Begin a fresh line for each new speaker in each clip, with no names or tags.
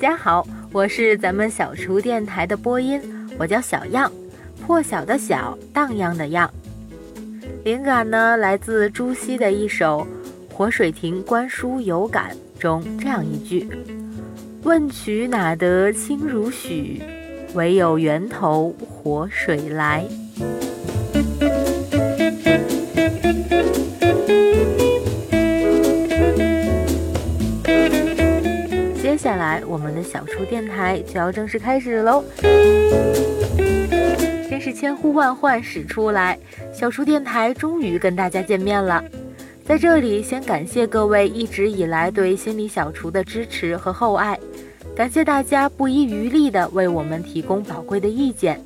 大家好，我是咱们小厨电台的播音，我叫小样，破晓的晓，荡漾的漾。灵感呢来自朱熹的一首《活水亭观书有感》中这样一句：“问渠哪得清如许，唯有源头活水来。”来，我们的小厨电台就要正式开始喽！真是千呼万唤始出来，小厨电台终于跟大家见面了。在这里，先感谢各位一直以来对心理小厨的支持和厚爱，感谢大家不遗余力的为我们提供宝贵的意见。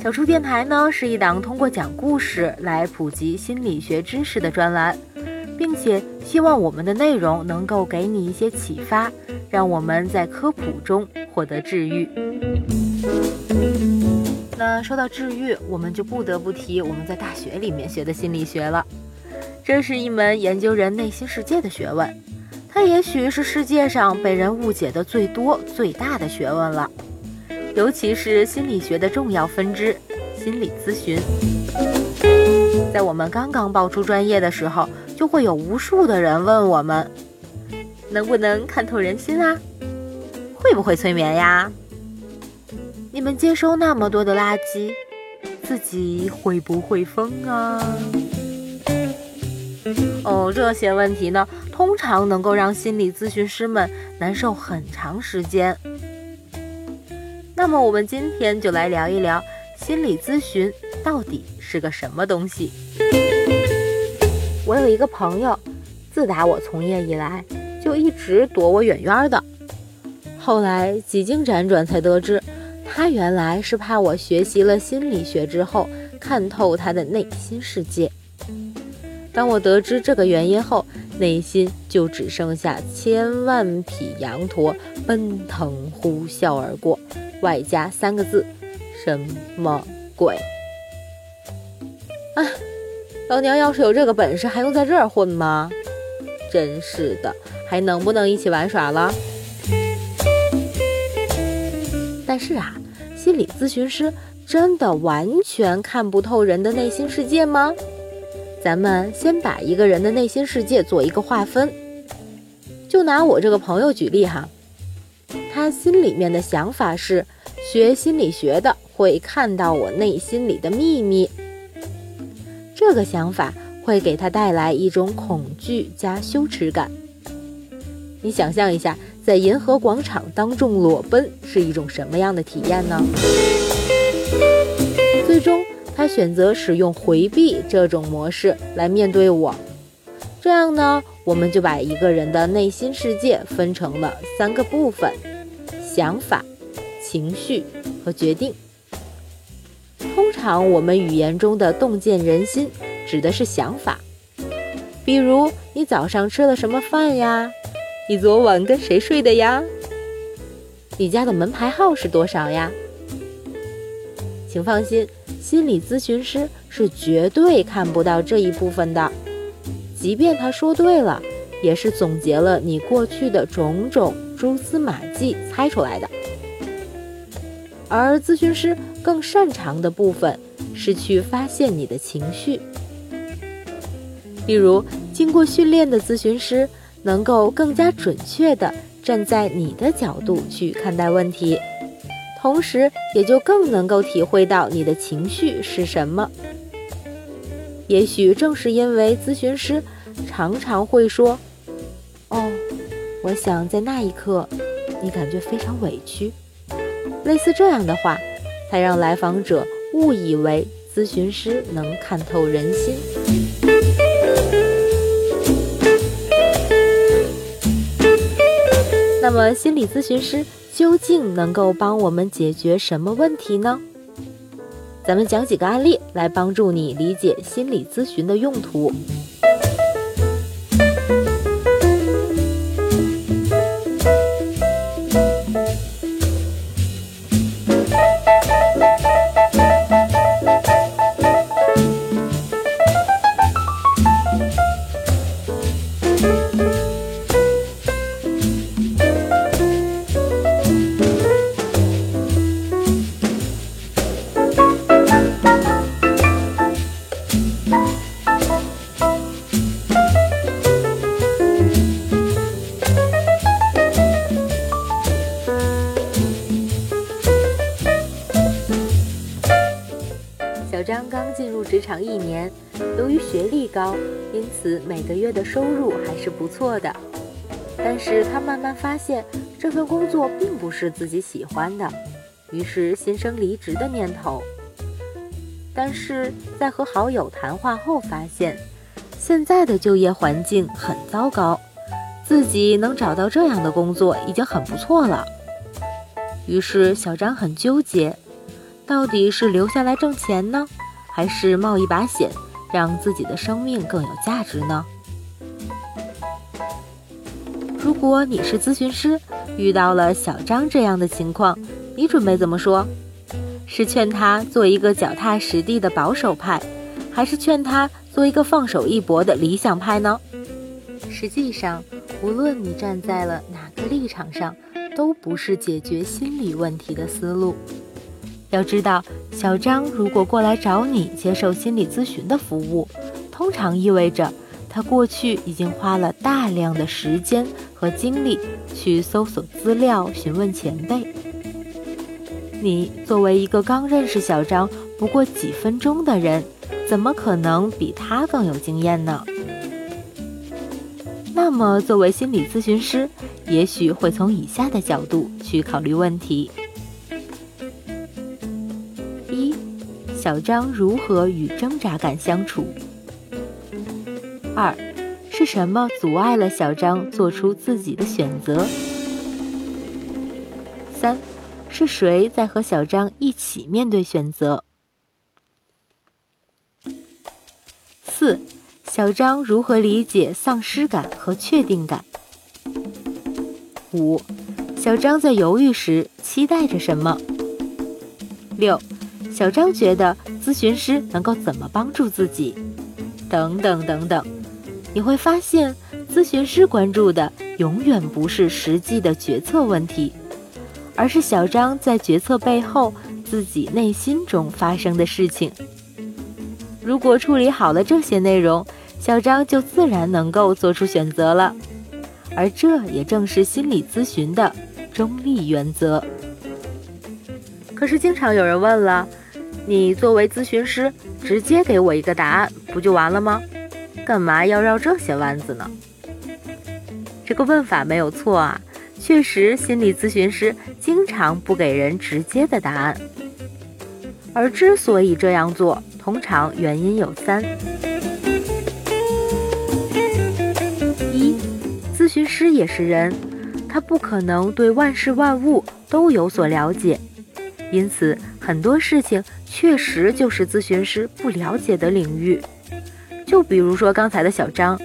小厨电台呢，是一档通过讲故事来普及心理学知识的专栏。并且希望我们的内容能够给你一些启发，让我们在科普中获得治愈。那说到治愈，我们就不得不提我们在大学里面学的心理学了。这是一门研究人内心世界的学问，它也许是世界上被人误解的最多、最大的学问了。尤其是心理学的重要分支——心理咨询。在我们刚刚报出专业的时候。就会有无数的人问我们，能不能看透人心啊？会不会催眠呀？你们接收那么多的垃圾，自己会不会疯啊？哦，这些问题呢，通常能够让心理咨询师们难受很长时间。那么，我们今天就来聊一聊心理咨询到底是个什么东西。我有一个朋友，自打我从业以来，就一直躲我远远的。后来几经辗转，才得知他原来是怕我学习了心理学之后看透他的内心世界。当我得知这个原因后，内心就只剩下千万匹羊驼奔腾呼啸而过，外加三个字：什么鬼？哎。老娘要是有这个本事，还用在这儿混吗？真是的，还能不能一起玩耍了？但是啊，心理咨询师真的完全看不透人的内心世界吗？咱们先把一个人的内心世界做一个划分。就拿我这个朋友举例哈，他心里面的想法是，学心理学的会看到我内心里的秘密。这个想法会给他带来一种恐惧加羞耻感。你想象一下，在银河广场当众裸奔是一种什么样的体验呢？最终，他选择使用回避这种模式来面对我。这样呢，我们就把一个人的内心世界分成了三个部分：想法、情绪和决定。通常我们语言中的洞见人心，指的是想法，比如你早上吃了什么饭呀？你昨晚跟谁睡的呀？你家的门牌号是多少呀？请放心，心理咨询师是绝对看不到这一部分的，即便他说对了，也是总结了你过去的种种蛛丝马迹猜出来的。而咨询师更擅长的部分是去发现你的情绪，例如，经过训练的咨询师能够更加准确地站在你的角度去看待问题，同时也就更能够体会到你的情绪是什么。也许正是因为咨询师常常会说：“哦，我想在那一刻，你感觉非常委屈。”类似这样的话，才让来访者误以为咨询师能看透人心。那么，心理咨询师究竟能够帮我们解决什么问题呢？咱们讲几个案例来帮助你理解心理咨询的用途。进入职场一年，由于学历高，因此每个月的收入还是不错的。但是他慢慢发现这份工作并不是自己喜欢的，于是心生离职的念头。但是在和好友谈话后发现，现在的就业环境很糟糕，自己能找到这样的工作已经很不错了。于是小张很纠结。到底是留下来挣钱呢，还是冒一把险，让自己的生命更有价值呢？如果你是咨询师，遇到了小张这样的情况，你准备怎么说？是劝他做一个脚踏实地的保守派，还是劝他做一个放手一搏的理想派呢？实际上，无论你站在了哪个立场上，都不是解决心理问题的思路。要知道，小张如果过来找你接受心理咨询的服务，通常意味着他过去已经花了大量的时间和精力去搜索资料、询问前辈。你作为一个刚认识小张不过几分钟的人，怎么可能比他更有经验呢？那么，作为心理咨询师，也许会从以下的角度去考虑问题。小张如何与挣扎感相处？二，是什么阻碍了小张做出自己的选择？三，是谁在和小张一起面对选择？四，小张如何理解丧失感和确定感？五，小张在犹豫时期待着什么？六。小张觉得咨询师能够怎么帮助自己？等等等等，你会发现，咨询师关注的永远不是实际的决策问题，而是小张在决策背后自己内心中发生的事情。如果处理好了这些内容，小张就自然能够做出选择了。而这也正是心理咨询的中立原则。可是，经常有人问了。你作为咨询师，直接给我一个答案不就完了吗？干嘛要绕这些弯子呢？这个问法没有错啊，确实，心理咨询师经常不给人直接的答案。而之所以这样做，通常原因有三：一，咨询师也是人，他不可能对万事万物都有所了解，因此很多事情。确实就是咨询师不了解的领域，就比如说刚才的小张，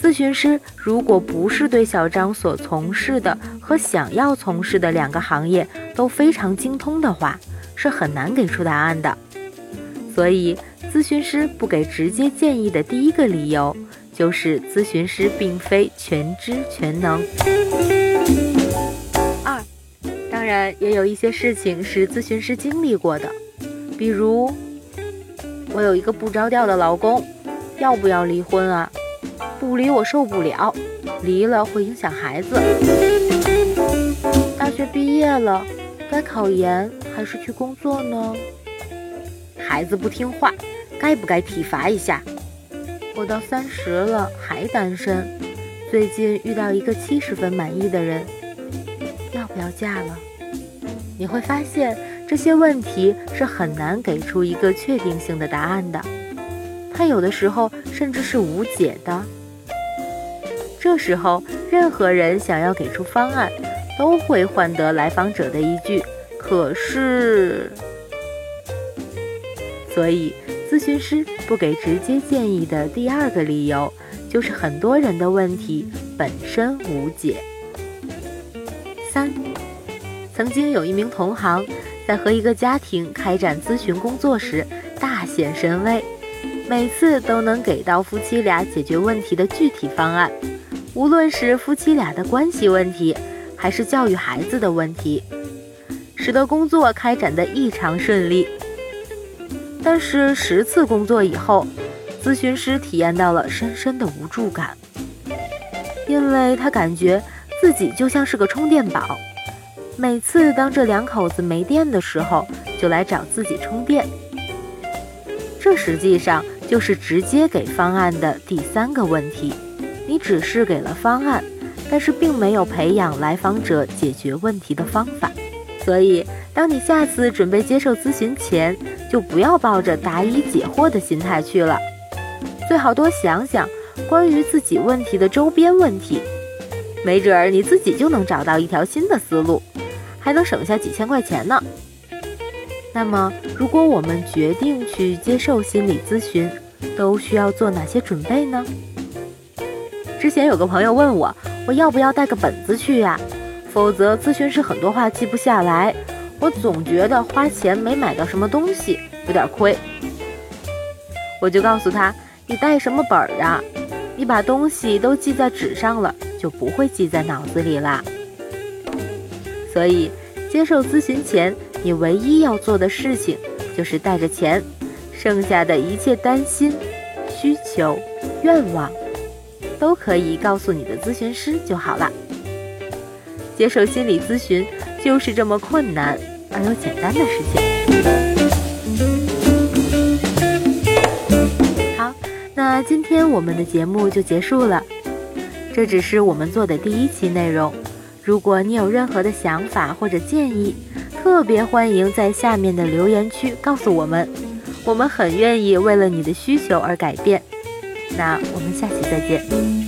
咨询师如果不是对小张所从事的和想要从事的两个行业都非常精通的话，是很难给出答案的。所以，咨询师不给直接建议的第一个理由，就是咨询师并非全知全能。二，当然也有一些事情是咨询师经历过的。比如，我有一个不着调的老公，要不要离婚啊？不离我受不了，离了会影响孩子。大学毕业了，该考研还是去工作呢？孩子不听话，该不该体罚一下？我到三十了还单身，最近遇到一个七十分满意的人，要不要嫁了？你会发现。这些问题是很难给出一个确定性的答案的，它有的时候甚至是无解的。这时候，任何人想要给出方案，都会换得来访者的一句“可是”。所以，咨询师不给直接建议的第二个理由，就是很多人的问题本身无解。三，曾经有一名同行。在和一个家庭开展咨询工作时，大显神威，每次都能给到夫妻俩解决问题的具体方案，无论是夫妻俩的关系问题，还是教育孩子的问题，使得工作开展的异常顺利。但是十次工作以后，咨询师体验到了深深的无助感，因为他感觉自己就像是个充电宝。每次当这两口子没电的时候，就来找自己充电。这实际上就是直接给方案的第三个问题。你只是给了方案，但是并没有培养来访者解决问题的方法。所以，当你下次准备接受咨询前，就不要抱着答疑解惑的心态去了，最好多想想关于自己问题的周边问题，没准儿你自己就能找到一条新的思路，还能省下几千块钱呢。那么，如果我们决定去接受心理咨询，都需要做哪些准备呢？之前有个朋友问我，我要不要带个本子去呀？否则咨询师很多话记不下来，我总觉得花钱没买到什么东西，有点亏。我就告诉他，你带什么本儿啊？你把东西都记在纸上了，就不会记在脑子里啦。所以，接受咨询前，你唯一要做的事情就是带着钱，剩下的一切担心、需求、愿望，都可以告诉你的咨询师就好了。接受心理咨询就是这么困难而又简单的事情。好，那今天我们的节目就结束了。这只是我们做的第一期内容。如果你有任何的想法或者建议，特别欢迎在下面的留言区告诉我们，我们很愿意为了你的需求而改变。那我们下期再见。